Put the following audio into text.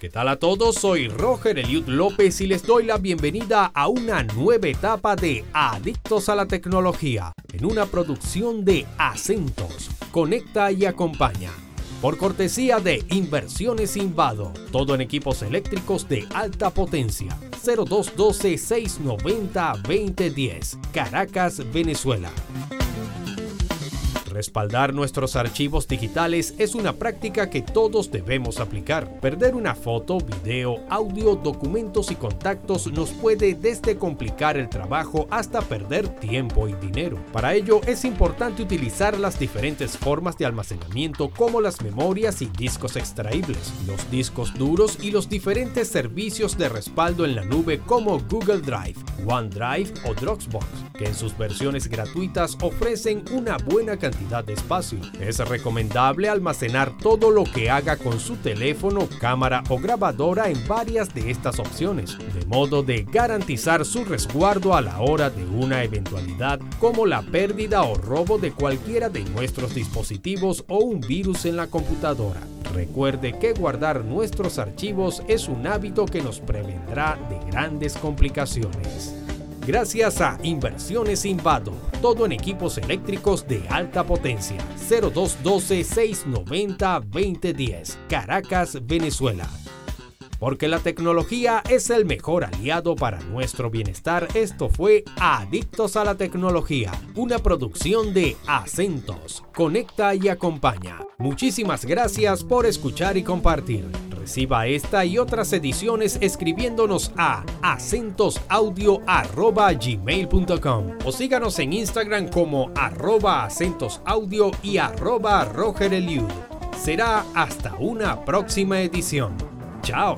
¿Qué tal a todos? Soy Roger Eliud López y les doy la bienvenida a una nueva etapa de Adictos a la Tecnología, en una producción de Acentos. Conecta y acompaña. Por cortesía de Inversiones Invado, todo en equipos eléctricos de alta potencia. 0212-690-2010, Caracas, Venezuela. Respaldar nuestros archivos digitales es una práctica que todos debemos aplicar. Perder una foto, video, audio, documentos y contactos nos puede desde complicar el trabajo hasta perder tiempo y dinero. Para ello es importante utilizar las diferentes formas de almacenamiento como las memorias y discos extraíbles, los discos duros y los diferentes servicios de respaldo en la nube como Google Drive, OneDrive o Dropbox, que en sus versiones gratuitas ofrecen una buena cantidad de espacio. Es recomendable almacenar todo lo que haga con su teléfono, cámara o grabadora en varias de estas opciones, de modo de garantizar su resguardo a la hora de una eventualidad como la pérdida o robo de cualquiera de nuestros dispositivos o un virus en la computadora. Recuerde que guardar nuestros archivos es un hábito que nos prevendrá de grandes complicaciones. Gracias a Inversiones Invado, todo en equipos eléctricos de alta potencia. 0212-690-2010, Caracas, Venezuela. Porque la tecnología es el mejor aliado para nuestro bienestar, esto fue Adictos a la Tecnología, una producción de Acentos. Conecta y acompaña. Muchísimas gracias por escuchar y compartir. Reciba esta y otras ediciones escribiéndonos a acentosaudio.gmail.com o síganos en Instagram como arroba acentosaudio y arroba Roger Será hasta una próxima edición. Chao.